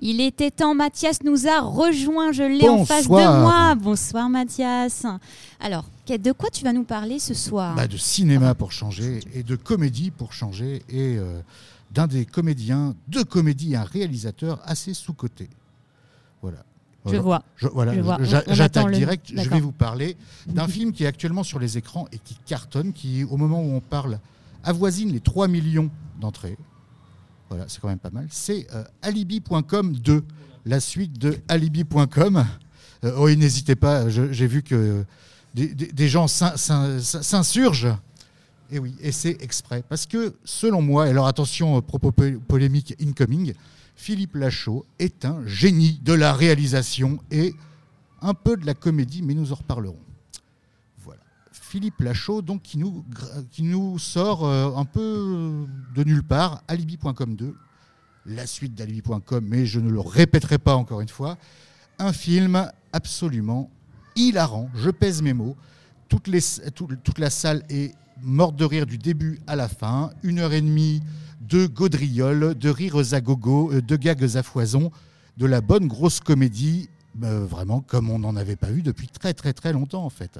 Il était temps, Mathias nous a rejoint, je l'ai en face de moi. Bonsoir Mathias. Alors, de quoi tu vas nous parler ce soir? Bah, De cinéma pour changer et de comédie pour changer et euh, d'un des comédiens, deux comédies, un réalisateur assez sous-coté. Voilà. Je vois. voilà, j'attaque direct. Je vais vous parler d'un film qui est actuellement sur les écrans et qui cartonne, qui, au moment où on parle, avoisine les 3 millions d'entrées. Voilà, c'est quand même pas mal. C'est euh, alibi.com 2, la suite de alibi.com. Euh, oui, n'hésitez pas, j'ai vu que des, gens s'insurgent. Et oui, et c'est exprès. Parce que, selon moi, alors attention, propos polémique incoming, Philippe Lachaud est un génie de la réalisation et un peu de la comédie, mais nous en reparlerons. Philippe Lachaud, donc, qui nous, sort euh, un peu de nulle part, alibi.com 2, la suite d'alibi.com, mais je ne le répéterai pas encore une fois. Un film absolument hilarant, je pèse mes mots. Toute, la salle est morte de rire du début à la fin. Une heure et demie de gaudrioles, de rires à gogo, euh, de gags à foison, de la bonne grosse comédie, euh, vraiment comme on n'en avait pas vu depuis très très très longtemps en fait.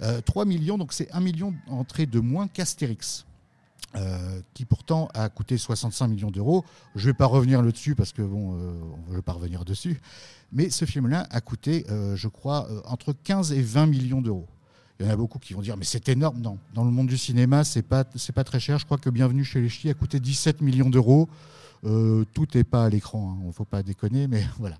3 euh, millions, donc c'est 1 million d'entrées de moins qu'Astérix. qui pourtant a coûté 65 millions d'euros. Je ne vais pas revenir là-dessus parce que bon, on ne veut pas revenir dessus. Mais ce film-là a coûté, je crois, entre 15 et 20 millions d'euros. Il y en a beaucoup qui vont dire mais c'est énorme. Non, dans le monde du cinéma, c'est pas pas très cher. Je crois que Bienvenue chez les Ch'tis a coûté 17 millions d'euros. Euh, tout n'est pas à l'écran, il hein. ne faut pas déconner, mais voilà.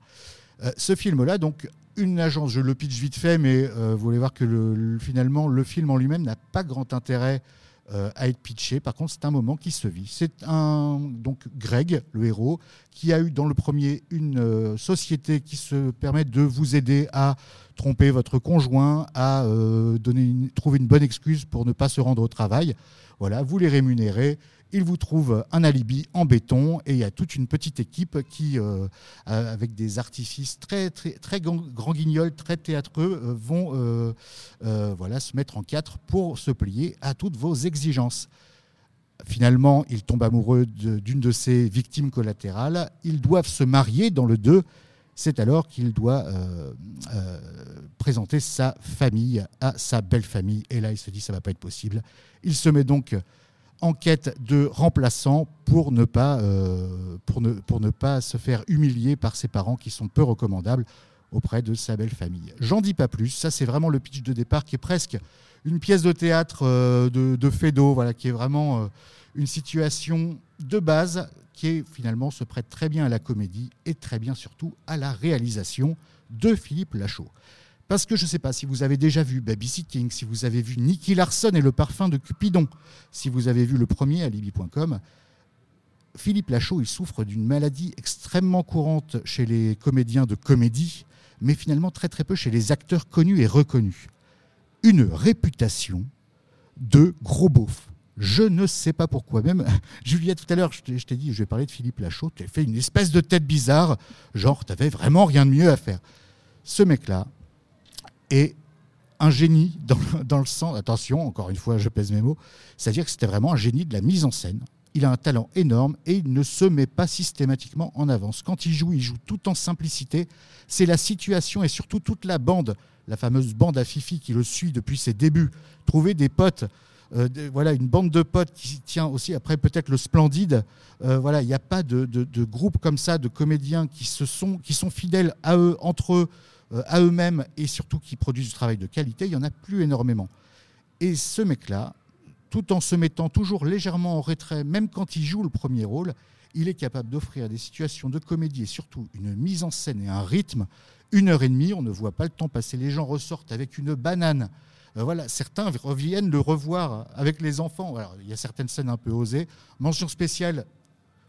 Euh, ce film-là, donc une agence, je le pitch vite fait, mais euh, vous allez voir que finalement le film en lui-même n'a pas grand intérêt à être pitché. Par contre, c'est un moment qui se vit. C'est un donc Greg, le héros, qui a eu dans le premier une société qui se permet de vous aider à tromper votre conjoint, à euh, donner trouver une bonne excuse pour ne pas se rendre au travail. Voilà, vous les rémunérez, ils vous trouvent un alibi en béton et il y a toute une petite équipe qui, euh, avec des artifices très, très, très grand guignols, très théâtreux, euh, vont voilà, se mettre en quatre pour se plier à toutes vos exigences. Finalement, il tombe amoureux d'une de, ses victimes collatérales. Ils doivent se marier dans le 2 c'est alors qu'il doit euh, euh, présenter sa famille à sa belle famille. Et là, il se dit, ça ne va pas être possible. Il se met donc en quête de remplaçants pour ne pas, euh, pour ne, pas se faire humilier par ses parents qui sont peu recommandables auprès de sa belle famille. J'en dis pas plus, ça c'est vraiment le pitch de départ qui est presque une pièce de théâtre de, de Fédo, voilà, qui est vraiment une situation de base qui finalement se prête très bien à la comédie et très bien surtout à la réalisation de Philippe Lachaud. Parce que je ne sais pas si vous avez déjà vu Babysitting, si vous avez vu Nicky Larson et le parfum de Cupidon, si vous avez vu le premier Alibi.com, Philippe Lachaud, il souffre d'une maladie extrêmement courante chez les comédiens de comédie, mais finalement très très peu chez les acteurs connus et reconnus. Une réputation de gros beauf. Je ne sais pas pourquoi. Même Juliette, tout à l'heure, je t'ai dit, je vais parler de Philippe Lachaud. Tu as fait une espèce de tête bizarre, genre, tu n'avais vraiment rien de mieux à faire. Ce mec-là est un génie dans, le sens. Attention, encore une fois, je pèse mes mots. C'est-à-dire que c'était vraiment un génie de la mise en scène. Il a un talent énorme et il ne se met pas systématiquement en avance. Quand il joue, il joue tout en simplicité. C'est la situation et surtout toute la bande, la fameuse bande à Fifi qui le suit depuis ses débuts. Trouver des potes euh, voilà, une bande de potes qui tient aussi après peut-être le Splendide. Euh, voilà, il n'y a pas de, groupe comme ça de comédiens qui se sont, qui sont fidèles à eux, entre eux, à eux-mêmes et surtout qui produisent du travail de qualité. Il y en a plus énormément. Et ce mec-là, tout en se mettant toujours légèrement en retrait, même quand il joue le premier rôle, il est capable d'offrir des situations de comédie et surtout une mise en scène et un rythme. Une heure et demie, on ne voit pas le temps passer. Les gens ressortent avec une banane euh, voilà, certains reviennent le revoir avec les enfants. il y a certaines scènes un peu osées. Mention spéciale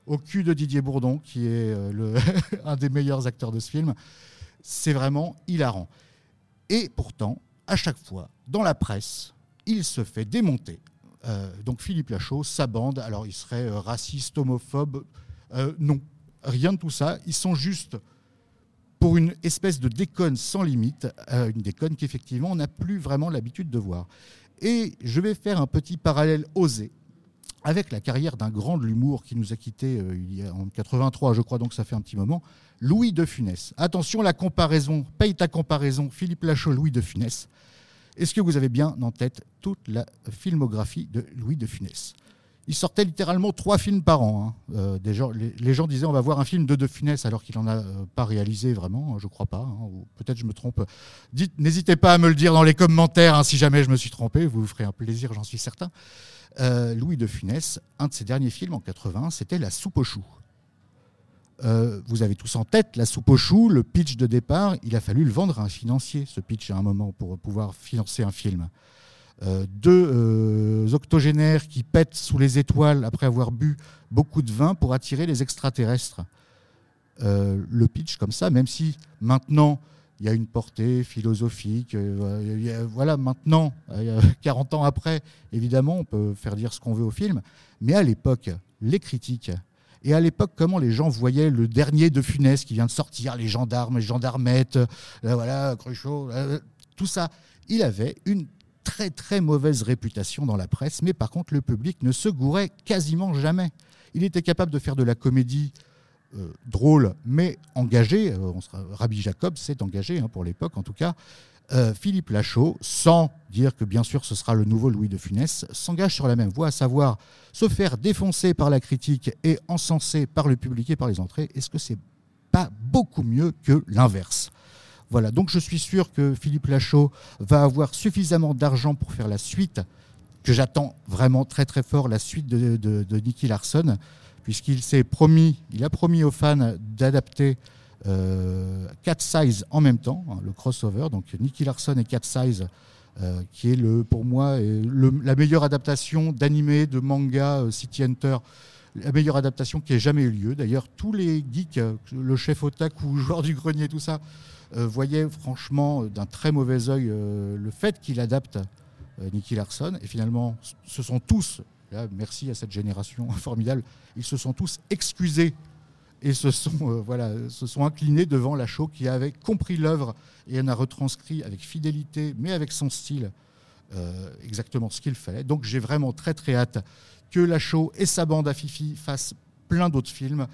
au cul de Didier Bourdon, qui est euh, un des meilleurs acteurs de ce film. C'est vraiment hilarant. Et pourtant, à chaque fois, dans la presse, il se fait démonter. Euh, donc Philippe Lachaud, sa bande, alors il serait raciste, homophobe. non, rien de tout ça. Ils sont juste pour une espèce de déconne sans limite, euh, une déconne qu'effectivement on n'a plus vraiment l'habitude de voir. Et je vais faire un petit parallèle osé avec la carrière d'un grand de l'humour qui nous a quittés euh, il y a, en 83, je crois, donc ça fait un petit moment, Louis de Funès. Attention, la comparaison, paye ta comparaison, Philippe Lachaud, Louis de Funès. Est-ce que vous avez bien en tête toute la filmographie de Louis de Funès? Il sortait littéralement trois films par an. Hein. Euh, les, gens disaient on va voir un film de De Funès alors qu'il n'en a euh, pas réalisé vraiment, je crois pas. Hein, peut-être je me trompe. n'hésitez pas à me le dire dans les commentaires hein, si jamais je me suis trompé. Vous vous ferez un plaisir, j'en suis certain. Euh, Louis de Funès, un de ses derniers films en 80, c'était La soupe aux choux. Euh, vous avez tous en tête la soupe aux choux, le pitch de départ. Il a fallu le vendre à un financier, ce pitch, à un moment, pour pouvoir financer un film. Euh, deux octogénaires qui pètent sous les étoiles après avoir bu beaucoup de vin pour attirer les extraterrestres. le pitch comme ça, même si maintenant il y a une portée philosophique. Euh, voilà, maintenant, 40 ans après, évidemment, on peut faire dire ce qu'on veut au film, mais à l'époque, les critiques, et à l'époque, comment les gens voyaient le dernier de Funès qui vient de sortir, les gendarmes, les gendarmettes, euh, voilà, Cruchot, euh, tout ça, il avait une très très mauvaise réputation dans la presse, mais par contre, le public ne se gourait quasiment jamais. Il était capable de faire de la comédie euh, drôle, mais engagé. Euh, on Rabbi Jacob s'est engagé, hein, pour l'époque en tout cas. Euh, Philippe Lachaud, sans dire que bien sûr ce sera le nouveau Louis de Funès, s'engage sur la même voie, à savoir se faire défoncer par la critique et encenser par le public et par les entrées. Est-ce que c'est pas beaucoup mieux que l'inverse? Voilà, donc je suis sûr que Philippe Lachaud va avoir suffisamment d'argent pour faire la suite, que j'attends vraiment très très fort, la suite de, de, de Nicky Larson puisqu'il s'est promis, il a promis aux fans d'adapter euh, Cat Size en même temps, hein, le crossover, donc Nicky Larson et Cat Size, euh, qui est pour moi la meilleure adaptation d'animé, de manga euh, City Hunter, la meilleure adaptation qui ait jamais eu lieu. D'ailleurs, tous les geeks, le chef otaku, joueur du grenier, tout ça, voyaient franchement d'un très mauvais œil le fait qu'il adapte Nicky Larson. Et finalement, ce sont tous merci à cette génération formidable. Ils se sont tous excusés et se sont, euh, inclinés devant Lachaud qui avait compris l'œuvre et en a retranscrit avec fidélité, mais avec son style, euh, exactement ce qu'il fallait. Donc j'ai vraiment très très hâte que Lachaud et sa bande à Fifi fassent plein d'autres films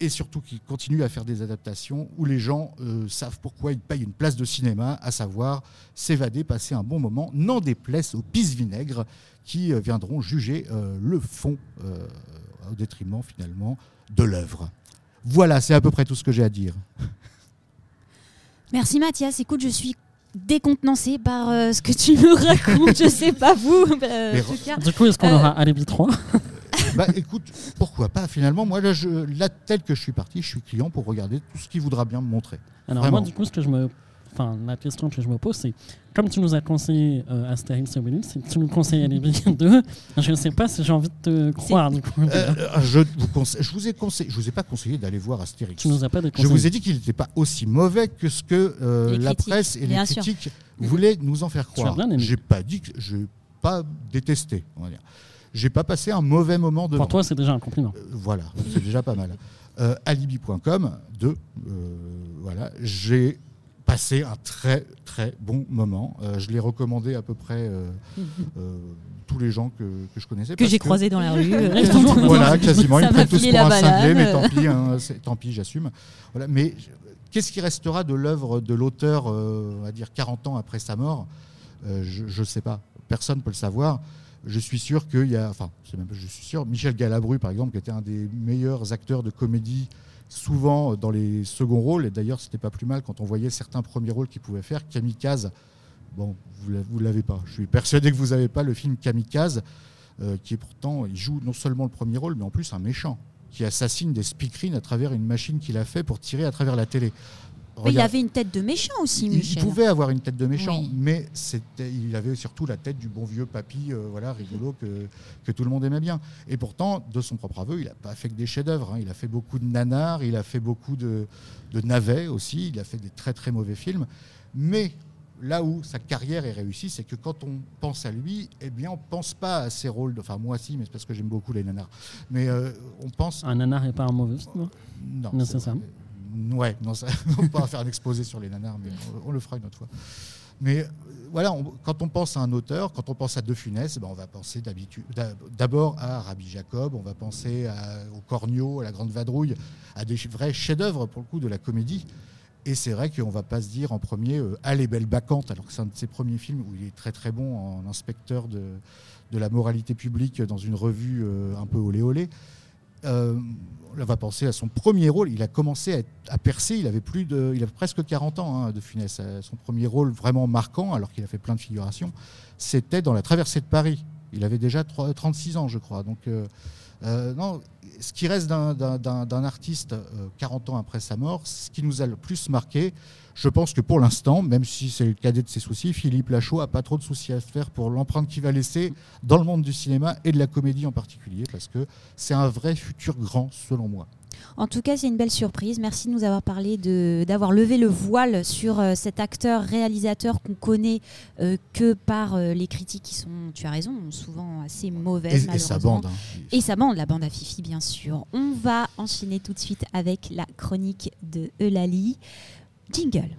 et surtout qu'il continue à faire des adaptations où les gens euh, savent pourquoi ils payent une place de cinéma, à savoir s'évader, passer un bon moment, n'en déplaise aux pisse-vinaigre qui euh, viendront juger euh, le fond au détriment finalement de l'œuvre. Voilà, c'est à peu près tout ce que j'ai à dire. Merci Mathias. Écoute, je suis décontenancée par ce que tu me racontes. je sais pas vous. du coup, est-ce qu'on aura Alibi 3 bah écoute, pourquoi pas Finalement, moi, là, je, là, tel que je suis parti, je suis client pour regarder tout ce qu'il voudra bien me montrer. Alors, moi, du coup, ce que je me. Enfin, la question que je me pose, c'est comme tu nous as conseillé euh, Astérix et Obélix, si tu nous conseilles les 2, je ne sais pas si j'ai envie de te croire. Du coup. Euh, je, vous conseille, je vous ai conseillé, je vous ai pas conseillé d'aller voir Astérix. Tu nous as pas Je vous ai dit qu'il n'était pas aussi mauvais que ce que euh, la presse et les critiques voulaient nous en faire croire. J'ai pas dit que je pas détesté, on va dire j'ai pas passé un mauvais moment de. Pour toi, c'est déjà un compliment. Euh, voilà, c'est déjà pas mal. Euh, alibi.com, de, euh, voilà, j'ai passé un très très bon moment. je l'ai recommandé à peu près tous les gens que, que je connaissais. Que j'ai croisé dans la rue. voilà, quasiment. Ils me prennent tous pour un cinglé, mais tant pis, hein, tant pis, j'assume. Voilà, mais qu'est-ce qui restera de l'œuvre de l'auteur, on va dire 40 ans après sa mort? Je ne sais pas. Personne ne peut le savoir je suis sûr qu'il y a, enfin, je suis sûr, Michel Galabru, par exemple, qui était un des meilleurs acteurs de comédie, souvent dans les seconds rôles, et d'ailleurs, c'était pas plus mal quand on voyait certains premiers rôles qu'il pouvait faire. Kamikaze, bon, vous l'avez pas. Je suis persuadé que vous n'avez pas le film Kamikaze, euh, qui est pourtant, il joue non seulement le premier rôle, mais en plus un méchant qui assassine des speakerines à travers une machine qu'il a fait pour tirer à travers la télé il avait une tête de méchant aussi, Michel. Il pouvait avoir une tête de méchant, mais il avait surtout la tête du bon vieux papy, euh, voilà, rigolo, que, que, tout le monde aimait bien. Et pourtant, de son propre aveu, il n'a pas fait que des chefs-d'œuvre. Hein. Il a fait beaucoup de nanars, il a fait beaucoup de, de, navets aussi, il a fait des très très mauvais films. Mais là où sa carrière est réussie, c'est que quand on pense à lui, eh bien, on pense pas à ses rôles. De, enfin, moi aussi, mais c'est parce que j'aime beaucoup les nanars. Mais euh, on pense. Un nanar n'est pas un mauvais film Non, c'est ça Ouais, non, ça, on pas faire un exposé sur les nanars, mais on, le fera une autre fois. Mais euh, voilà, quand on pense à un auteur, quand on pense à De Funès, ben on va penser d'abord à Rabbi Jacob, on va penser au Cornio, à la Grande Vadrouille, à des vrais chefs-d'œuvre pour le coup de la comédie. Et c'est vrai qu'on ne va pas se dire en premier euh, Allez, belle bacante, alors que c'est un de ses premiers films où il est très très bon en inspecteur de, de la moralité publique dans une revue euh, un peu olé olé. Euh, on va penser à son premier rôle. Il a commencé à, percer, il avait, plus de, il avait presque 40 ans hein, de Funès. Euh, son premier rôle vraiment marquant, alors qu'il a fait plein de figurations, c'était dans La traversée de Paris. Il avait déjà 36 ans, je crois. Donc, non, ce qui reste d'un artiste 40 ans après sa mort, ce qui nous a le plus marqué, je pense que pour l'instant, même si c'est le cadet de ses soucis, Philippe Lachaud a pas trop de soucis à se faire pour l'empreinte qu'il va laisser dans le monde du cinéma et de la comédie en particulier, parce que c'est un vrai futur grand, selon moi. En tout cas, c'est une belle surprise. Merci de nous avoir parlé, d'avoir levé le voile sur euh, cet acteur-réalisateur qu'on connaît euh, que par euh, les critiques qui sont, tu as raison, souvent assez mauvaises. Et, sa bande. Hein. Et sa bande, la bande à Fifi, bien sûr. On va enchaîner tout de suite avec la chronique de Eulalie. Jingle.